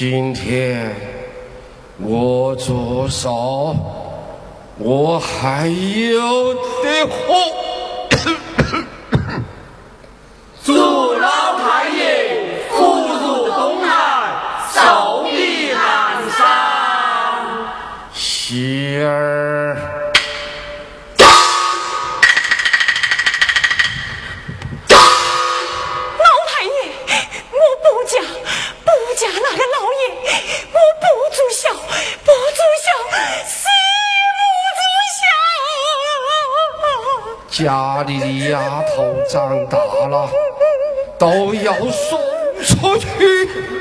今天我左手，我还有的活。家里的丫头长大了都要送出去。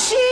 she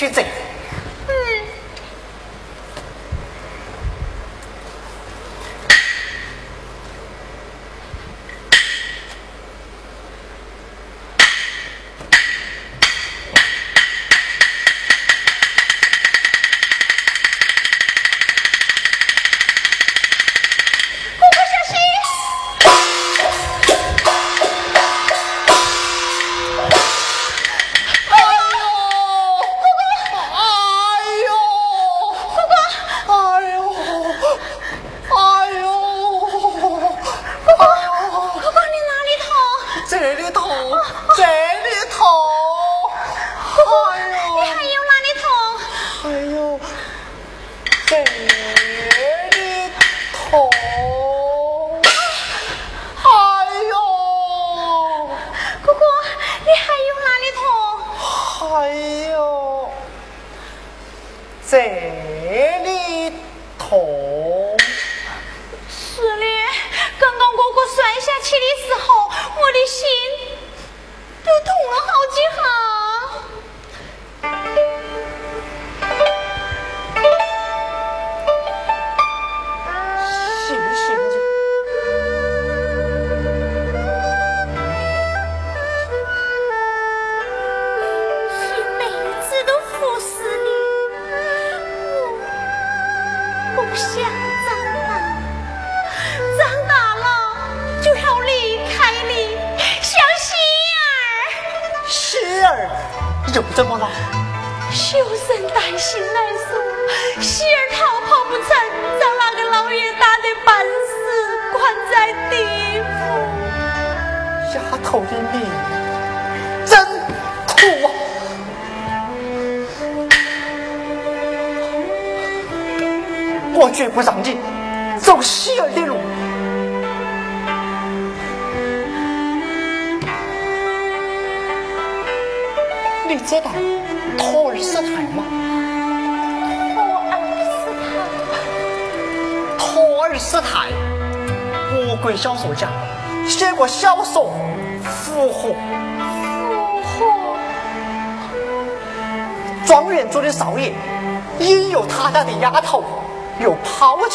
去整。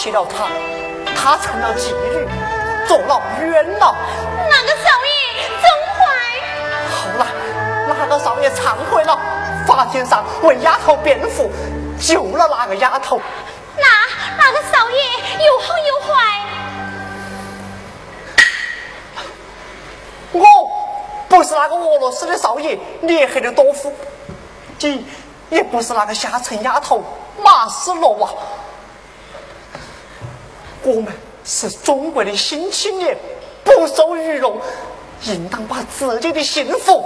抛弃了他，他成了妓女，坐牢冤了。那个少爷真坏。后来，那个少爷忏悔了，法庭上为丫头辩护，救了那个丫头。那那个少爷又好又坏。我不是那个俄罗斯的少爷聂黑的多夫，你也不是那个下层丫头马斯洛娃。是中国的新青年，不受愚弄，应当把自己的幸福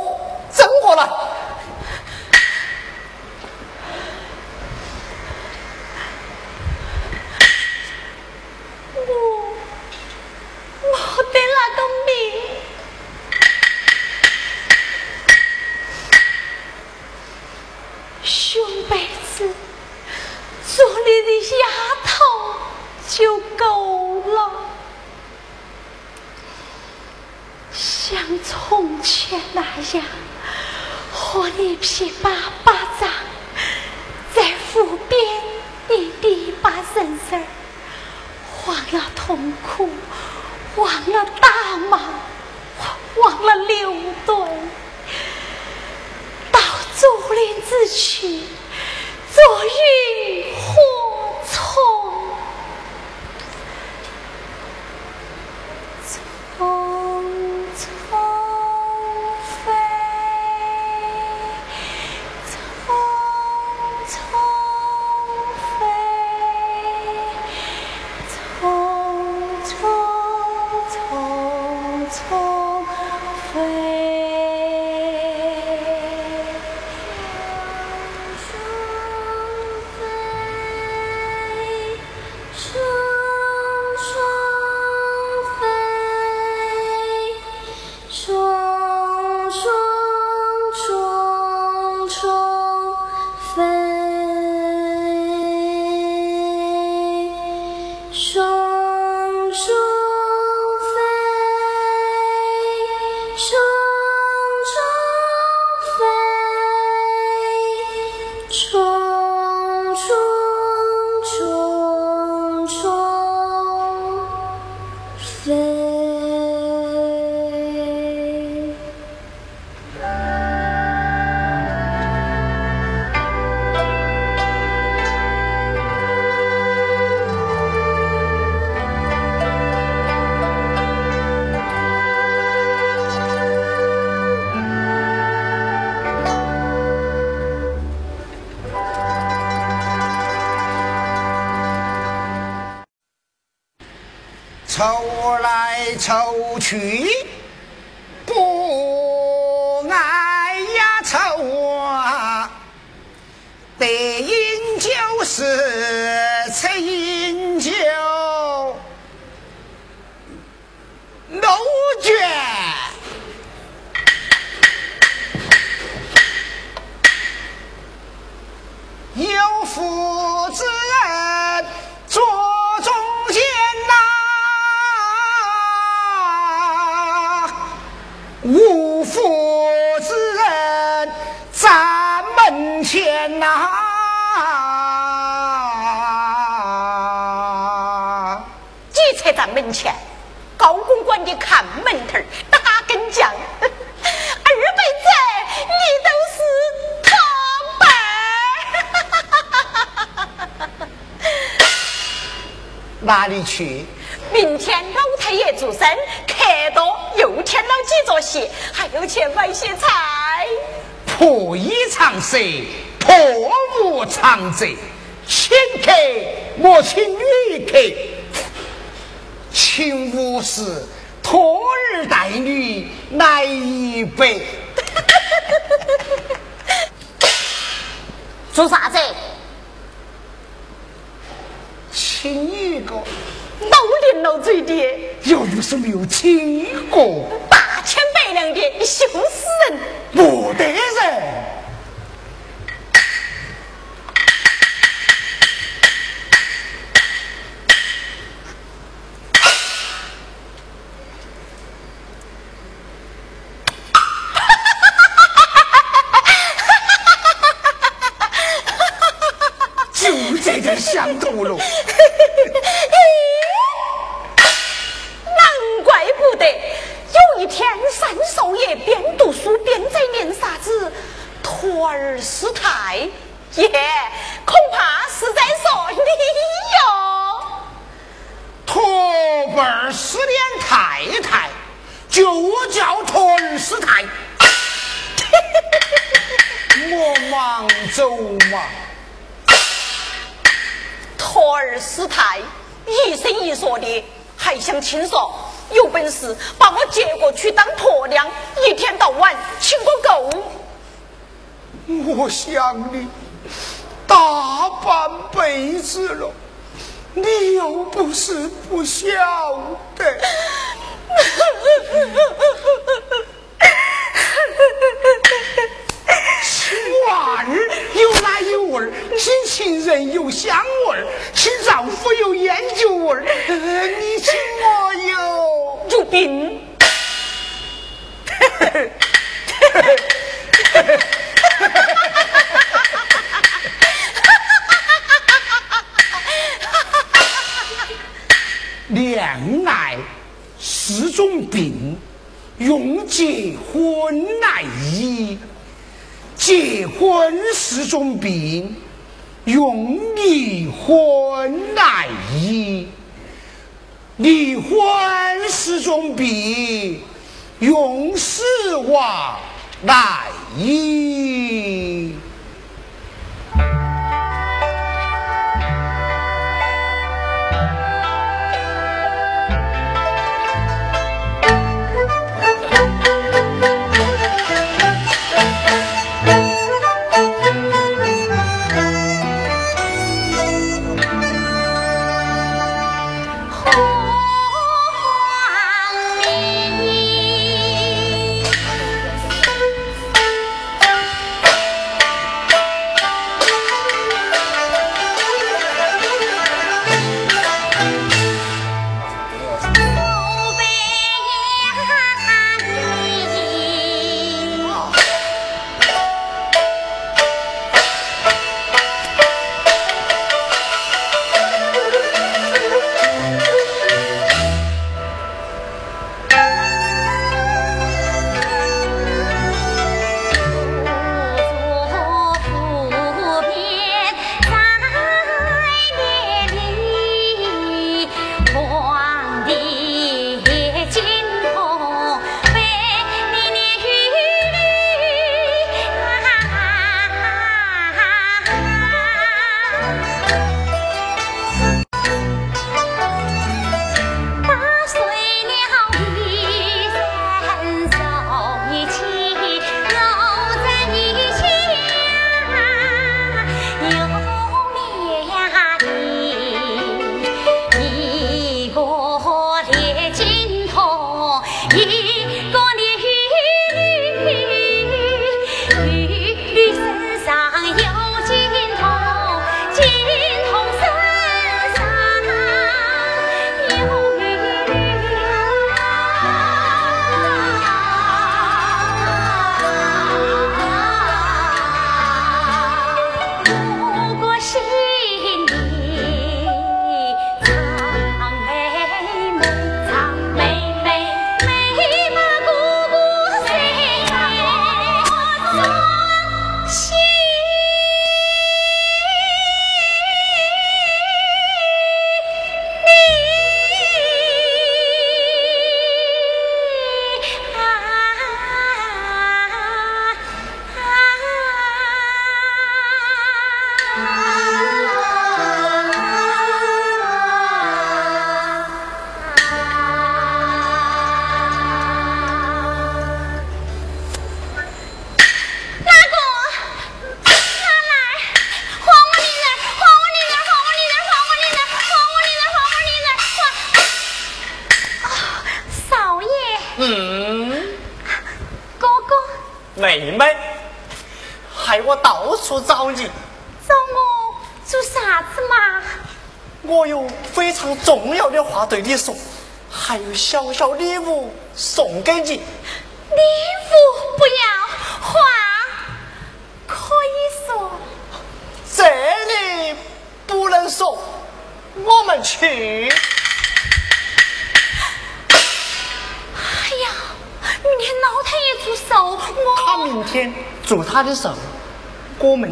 取破无常者，请客莫请女客，请无事托儿带女来一百。做啥子？亲一个，老年老嘴的，又有什么有亲一个？八千百两的，羞死人！不得人。养你大半辈子了，你又不是不孝。中比。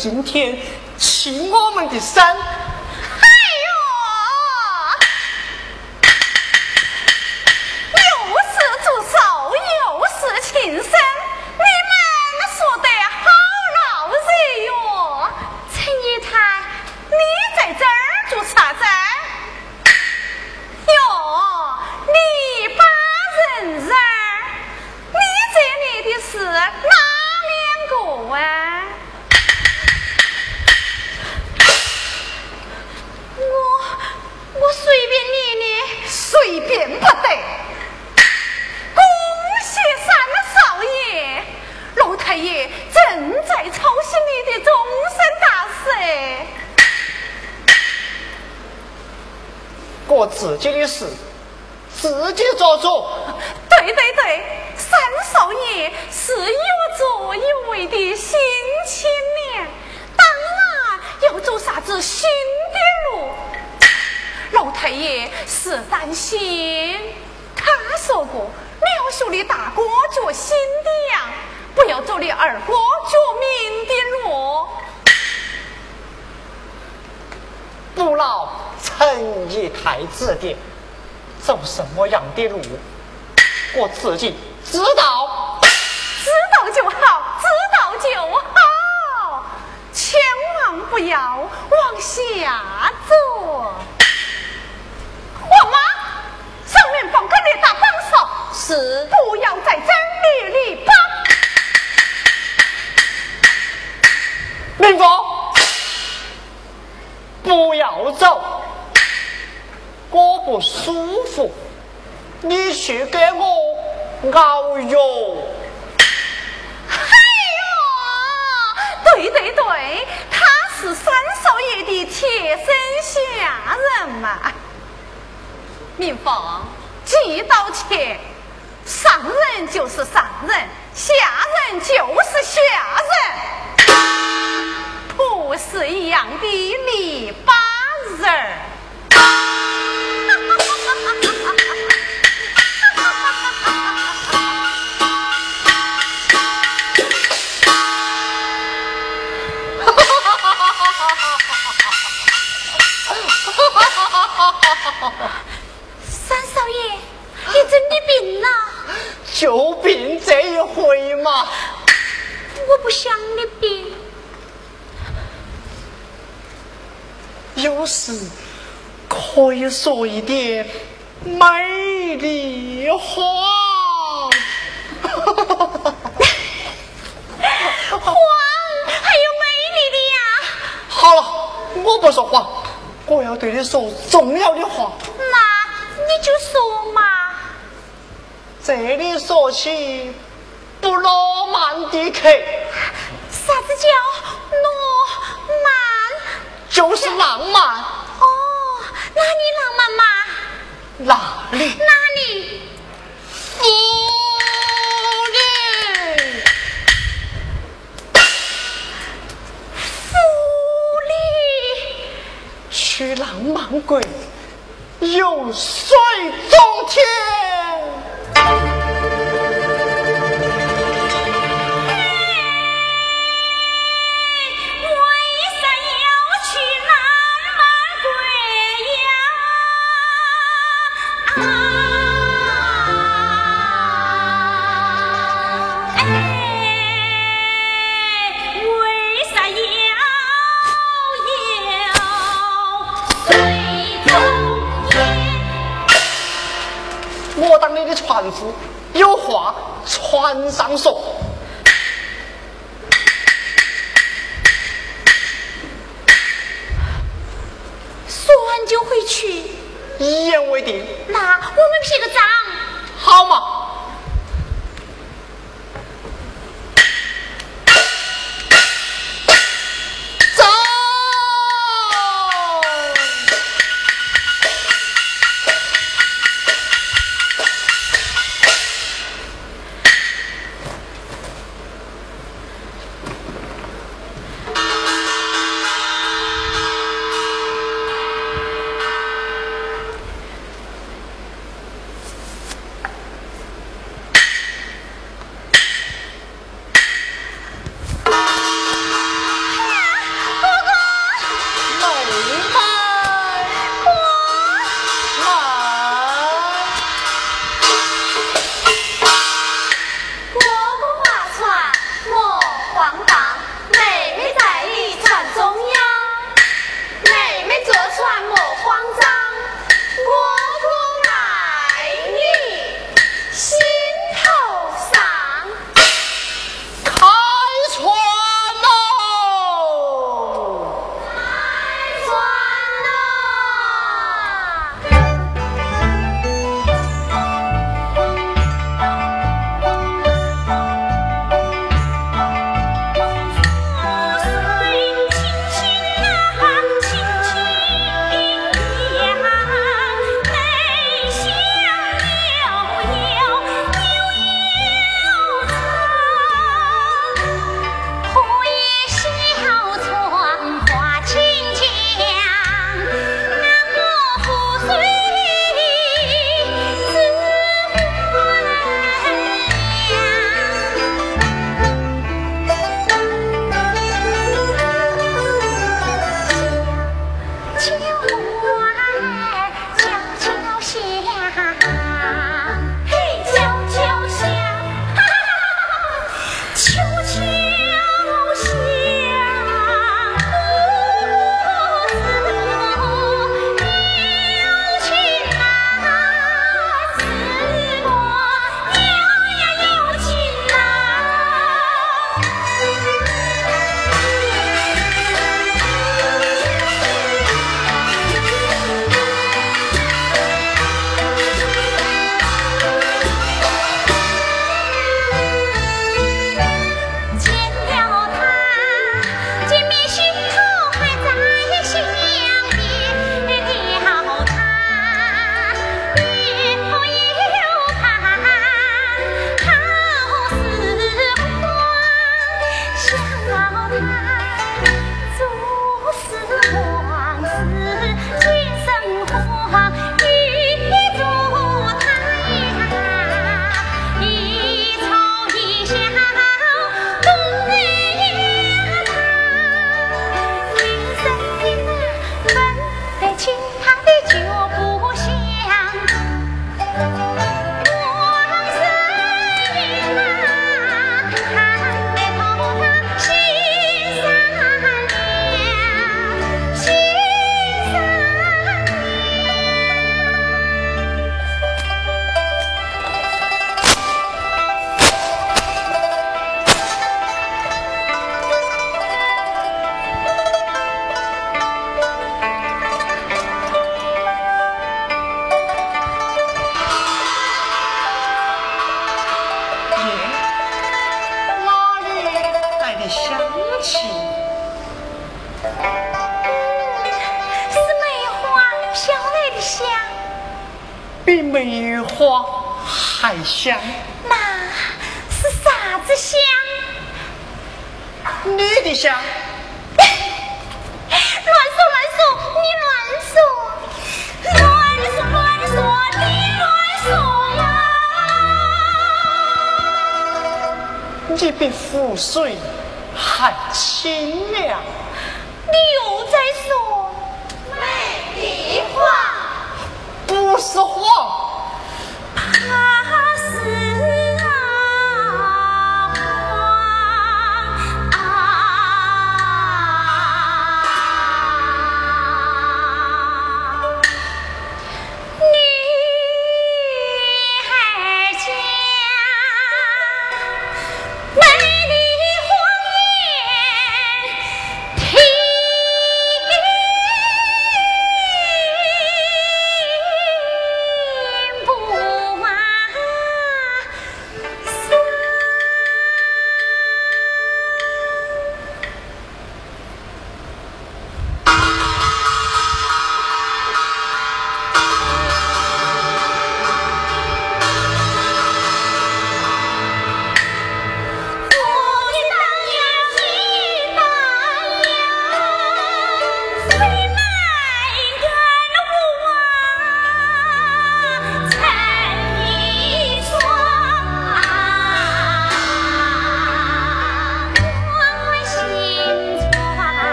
今天请我们的山。什么样的路，我自己知道。知道就好，知道就好，千万不要往下走。我妈，上面放个列大帮手，是不要在这儿立立榜。明峰，不要走，我不舒服，你去给我熬药。哎呦，对对对，他是三少爷的贴身下人嘛。明凤，记到起，上人就是上人，下人就是下人，不是一样的篱笆人三少爷，你真的病了？就病这一回嘛，我不想你病。有时可以说一点美丽话。谎还有美丽的呀，好了，我不说谎，我要对你说重要的话。那你就说嘛。这里说起不罗曼蒂克，啥子叫罗曼？就是浪漫。哦，哪里浪漫嘛？哪里？哪里？夫驱狼猛鬼，又帅中天。船夫，有话船上说。说完就回去。一言为定，那我们撇个账。好嘛？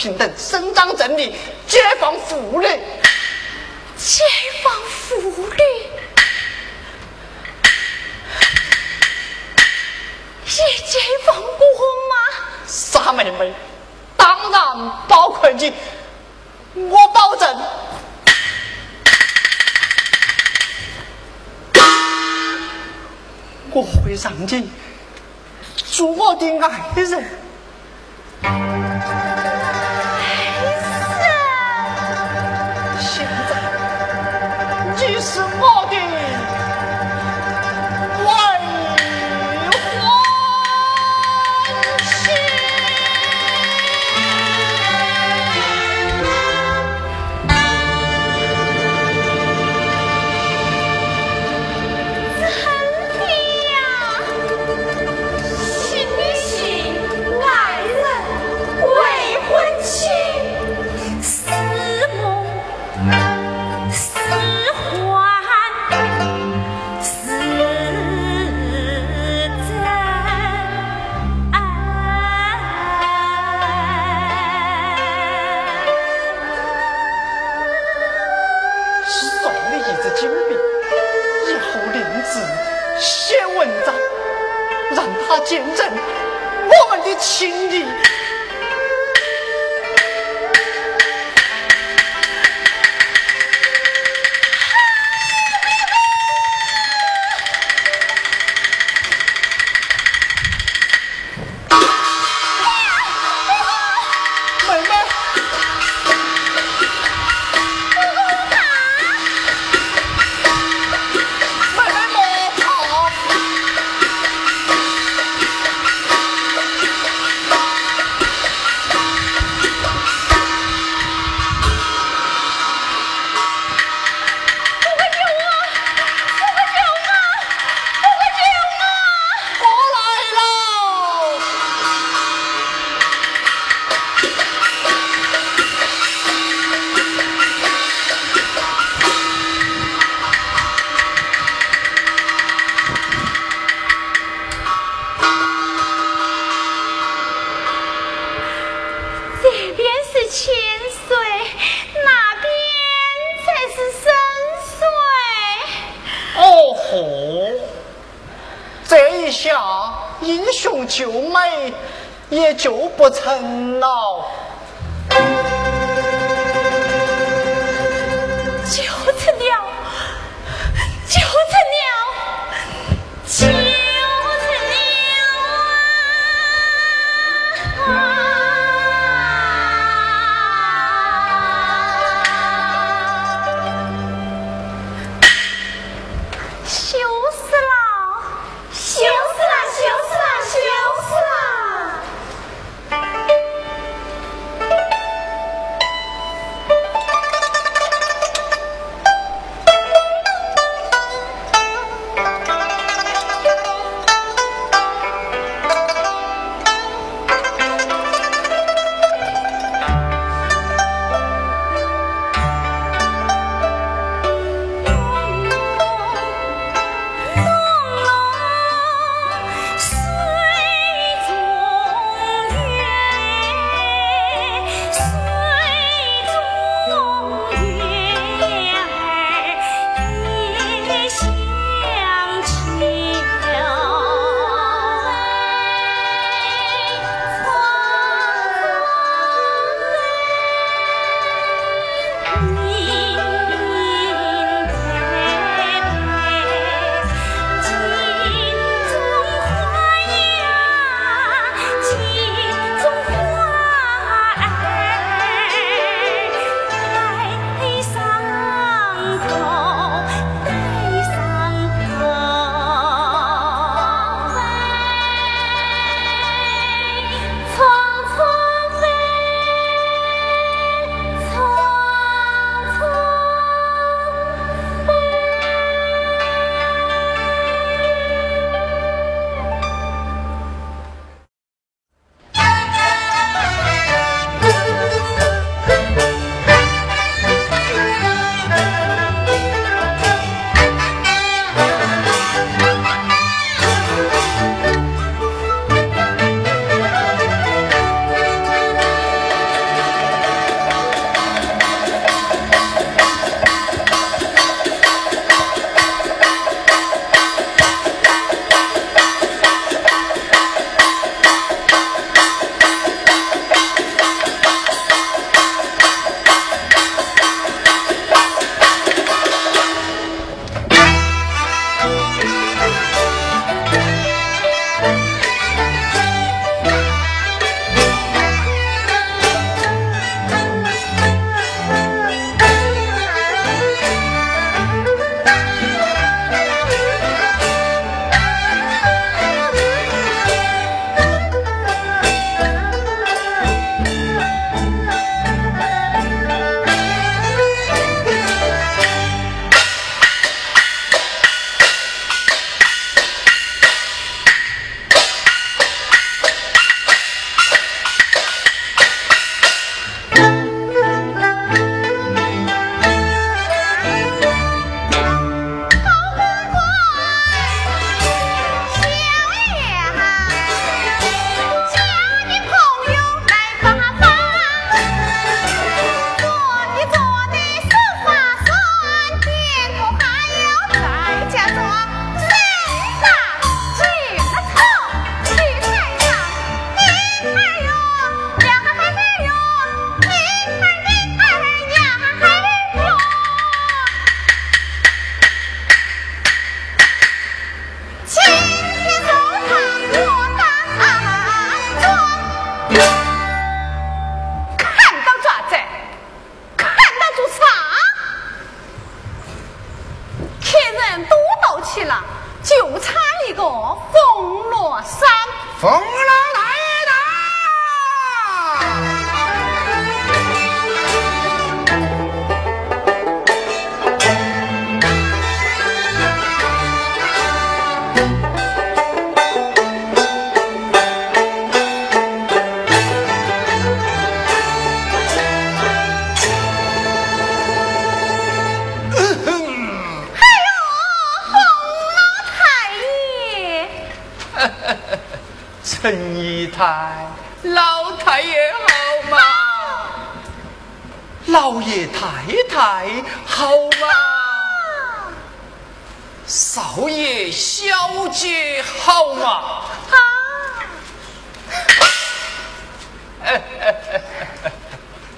平等，伸张正义，解放妇女，解放妇女，也解放我吗？傻妹妹，当然包括你，我保证。我会让你做我的爱人。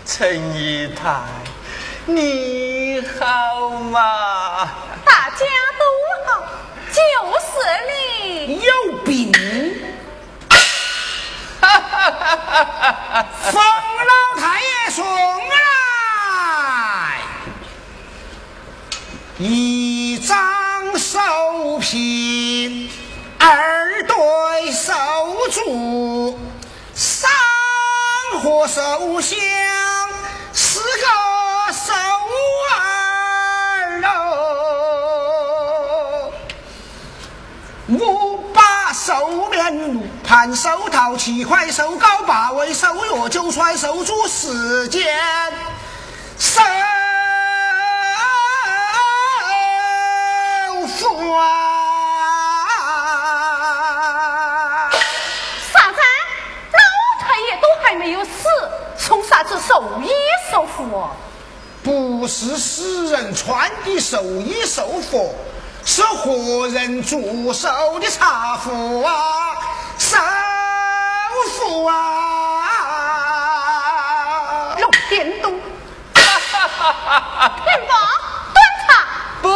陈姨太，你好吗？大家都好，就是你。有病！冯老太爷送来一张寿品，二对手足，三盒寿香，把手面炉盘手套七块手镐八位手镯九串手珠十件手服啊！啥子？老太爷都还没有死，送啥子寿衣寿服？不是死人穿的寿衣寿服，是活人祝寿的茶壶啊，寿服啊！弄电动。元芳，端茶。不，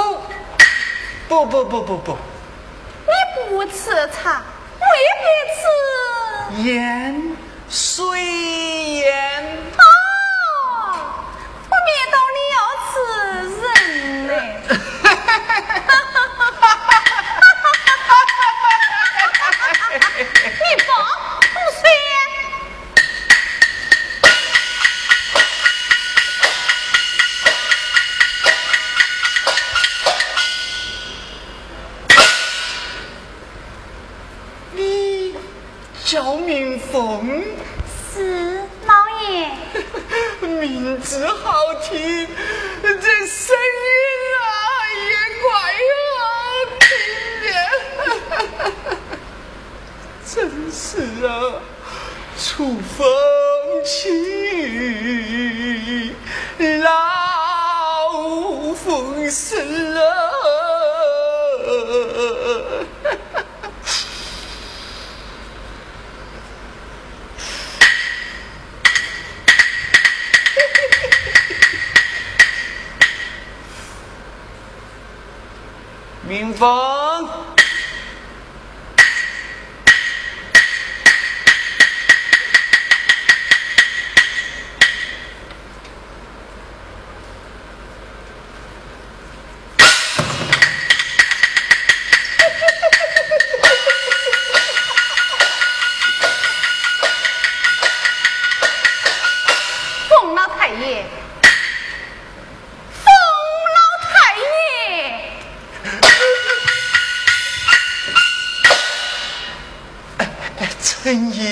不不不不不，你不吃茶，为别吃？烟水烟。哦，我灭到你要吃人嘞。凤，是老爷。名字好听，这声音啊也怪好听的。真是啊，楚风起，老风生啊。明峰，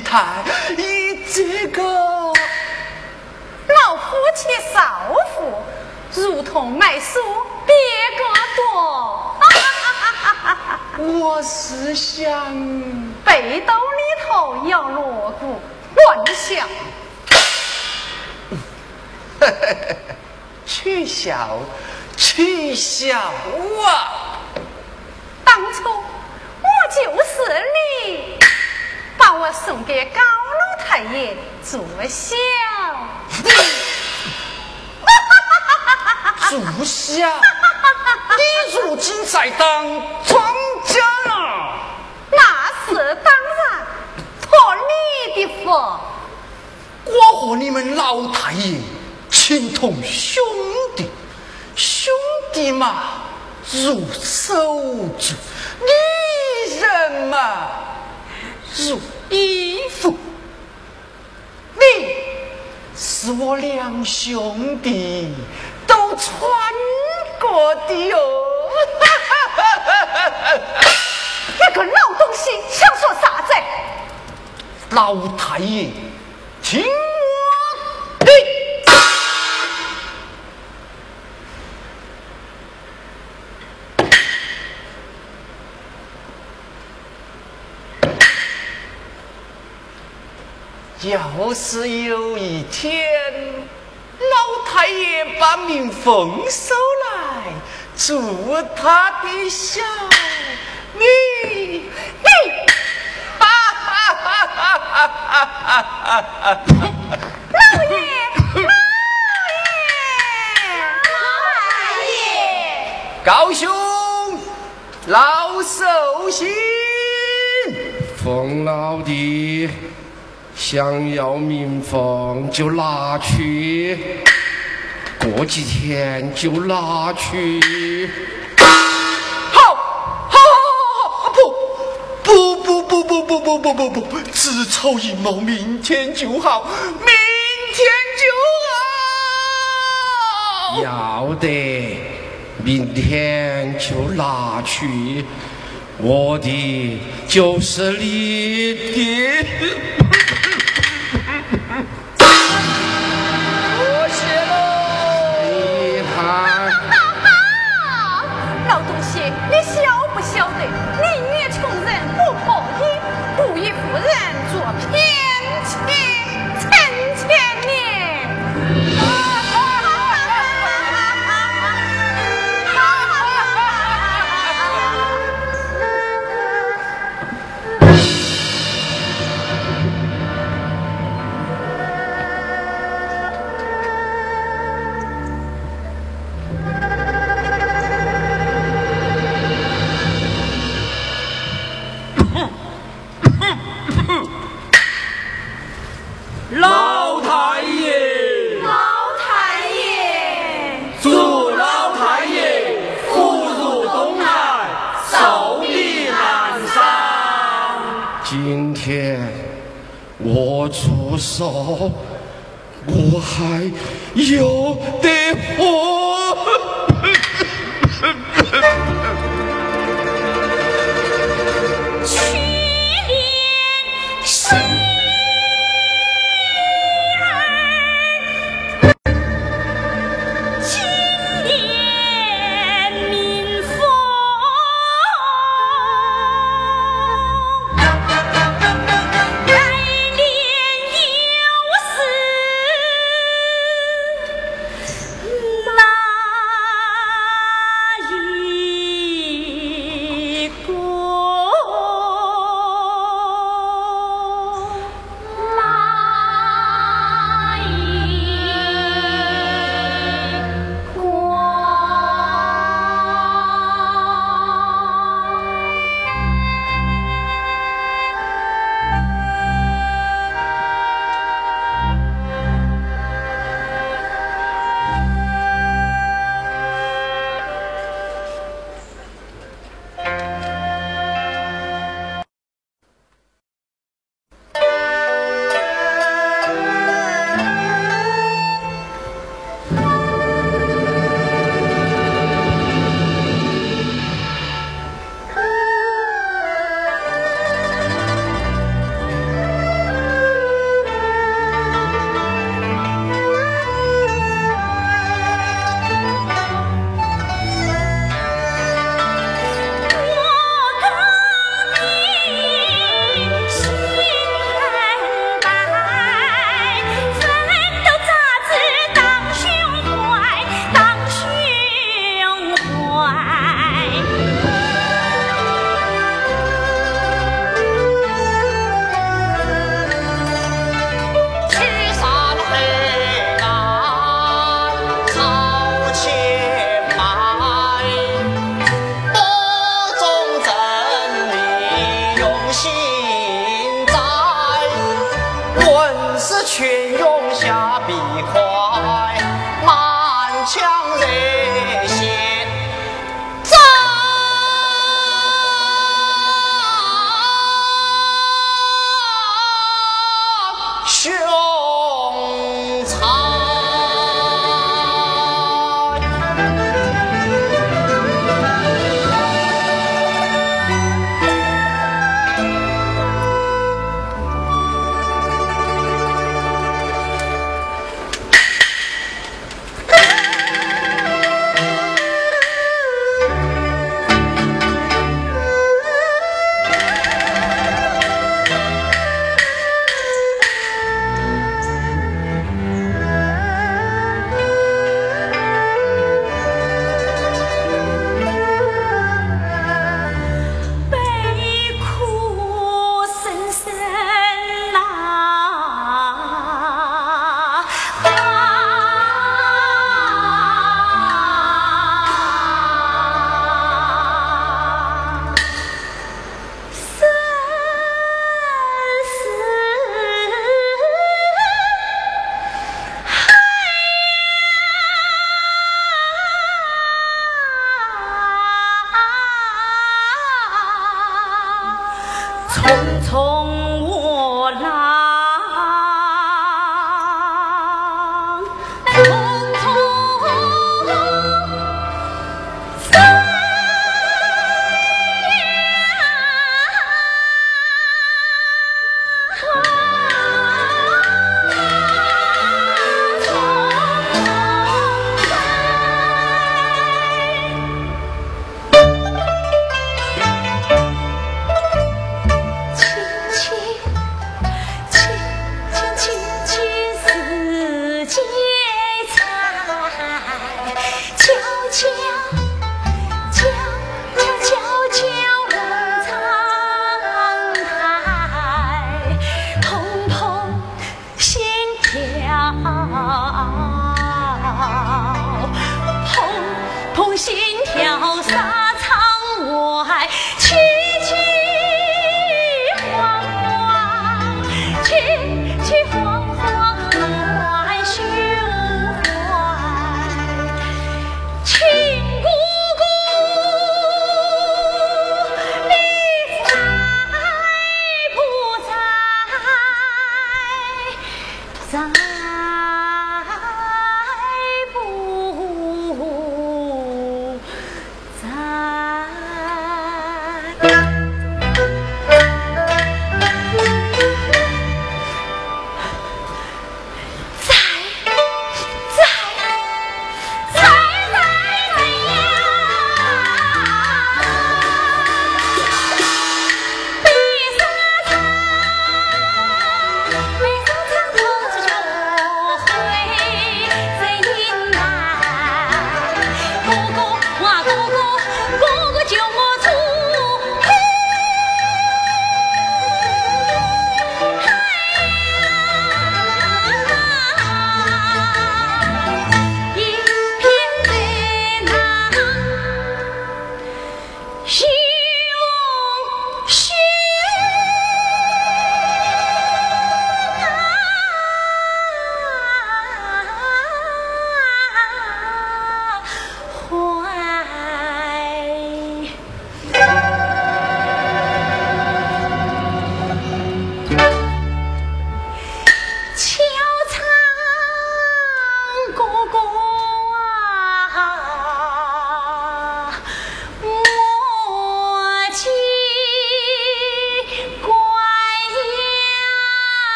太，你这个老夫妻少妇，如同卖书别个多。我是想，背兜里头有锣鼓，乱想。取笑，取笑啊！当初我就是你，把我送给高老太爷做小。住下，你如今在当庄家了。那是当然，托你的福。我和你们老太爷情同兄弟，兄弟嘛如手足，女人嘛，如衣服。你是我两兄弟都穿过的哟。那个老东西想说啥子？老太爷，听我的。要是有一天老太爷把民丰收来，祝他的小女，你，哈哈哈哈哈哈哈！老爷，老爷，老爷，高兄，老寿星，冯老弟。想要民房就拿去，过几天就拿去。好，好，好，好，好，不，不，不，不，不，不，不，不，不，不，子丑寅卯，明天就好，明天就好。要得，明天就拿去，我的就是你的。出手我还有点活。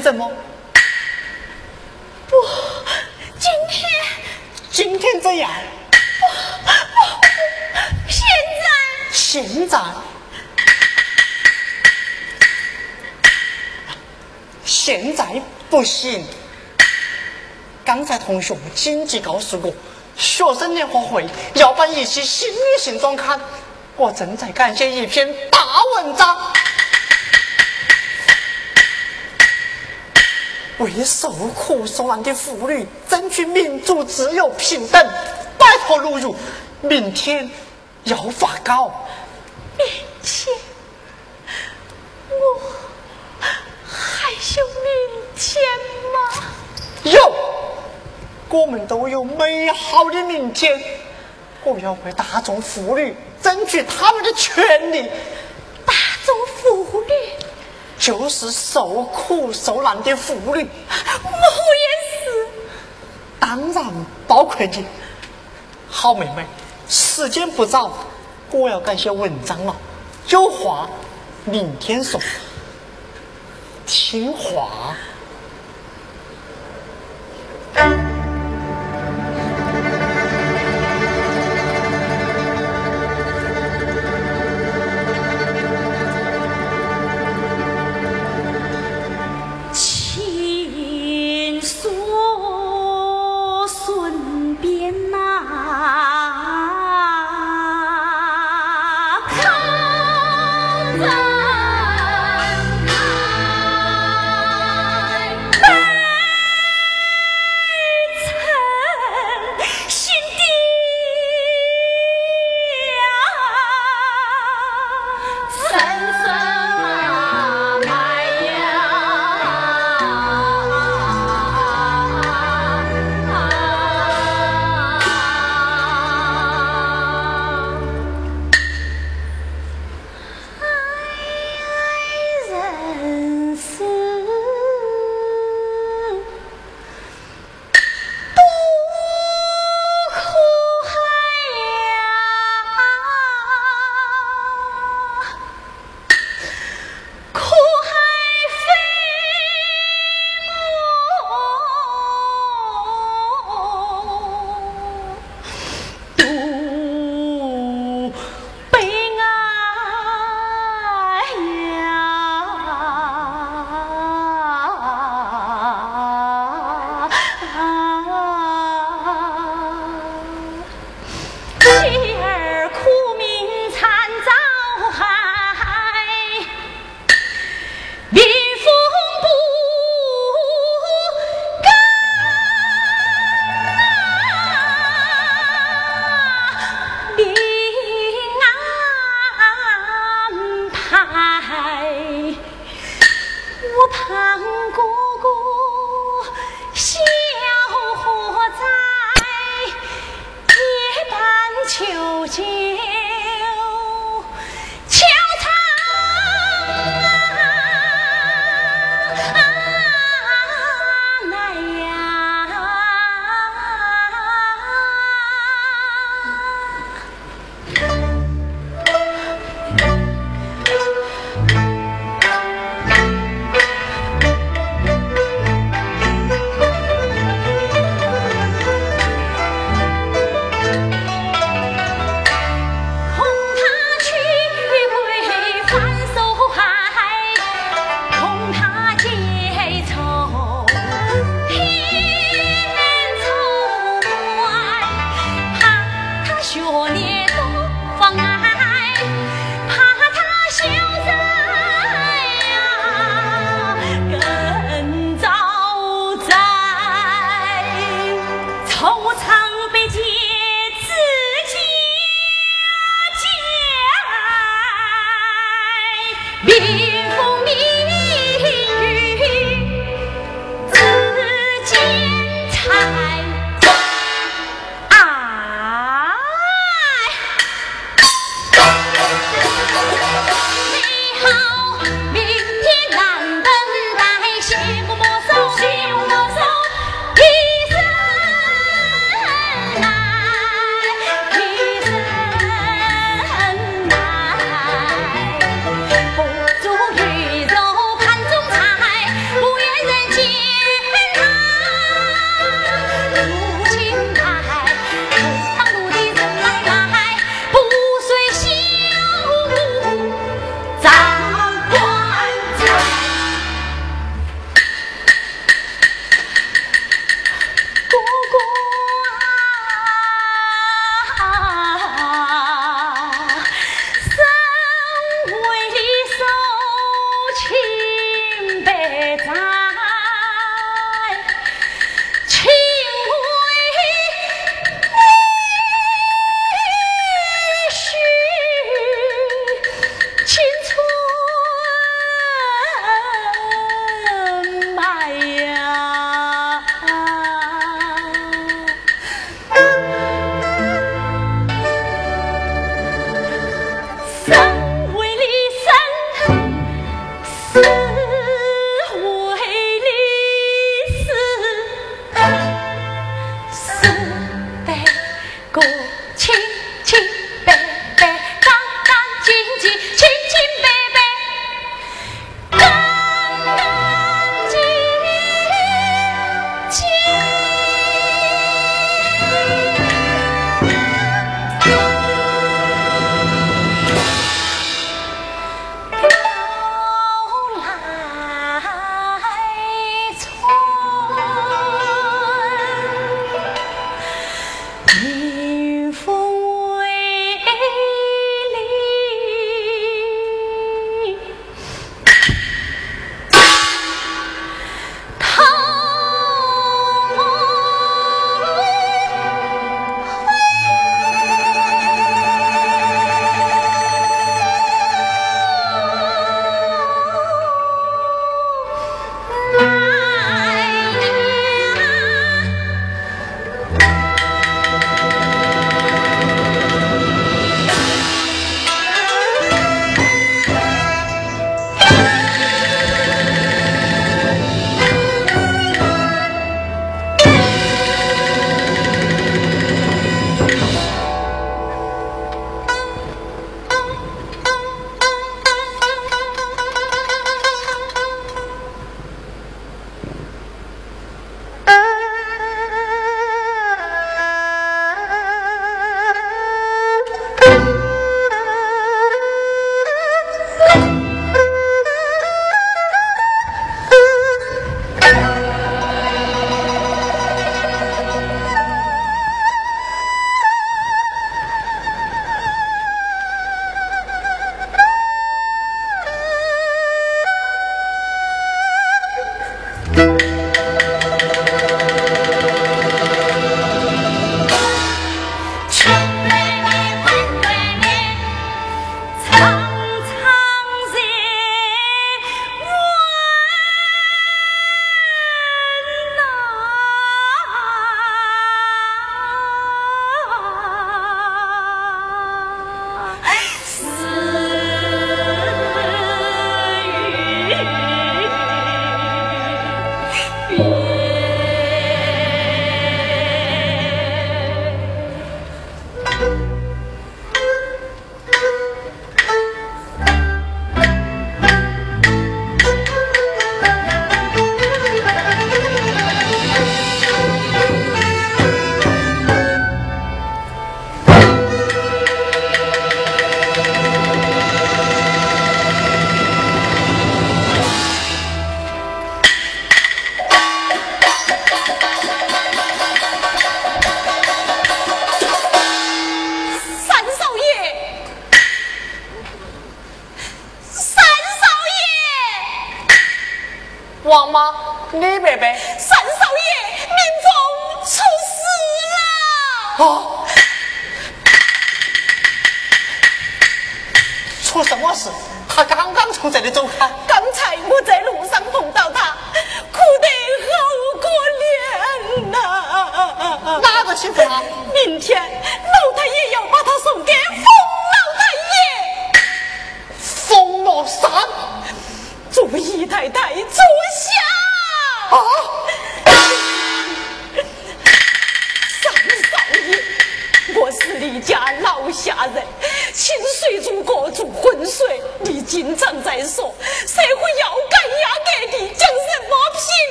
天怎么？不，今天。今天怎样？不不不，现在。现在。现在不行。刚才同学紧急告诉我，学生联欢会要办一期新女性专刊，我正在赶写一篇为受苦受难的妇女争取民主、自由、平等，摆脱奴役。明天要发稿。明天，我还有明天吗？有，我们都有美好的明天。我要为大众妇女争取他们的权利。就是受苦受难的妇女。我也是。当然包括你。好妹妹，时间不早，我要改写文章了。有话明天说。听话。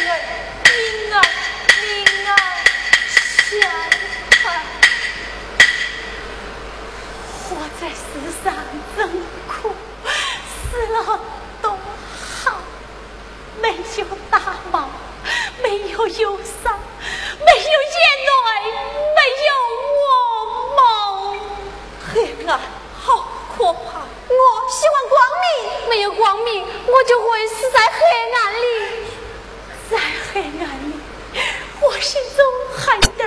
命啊命啊！想他，活在世上真苦，死了多好。没有打毛，没有忧伤，没有眼泪，没有噩梦。黑暗好可怕，我喜欢光明。没有光明，我就会死在黑暗。现宗还。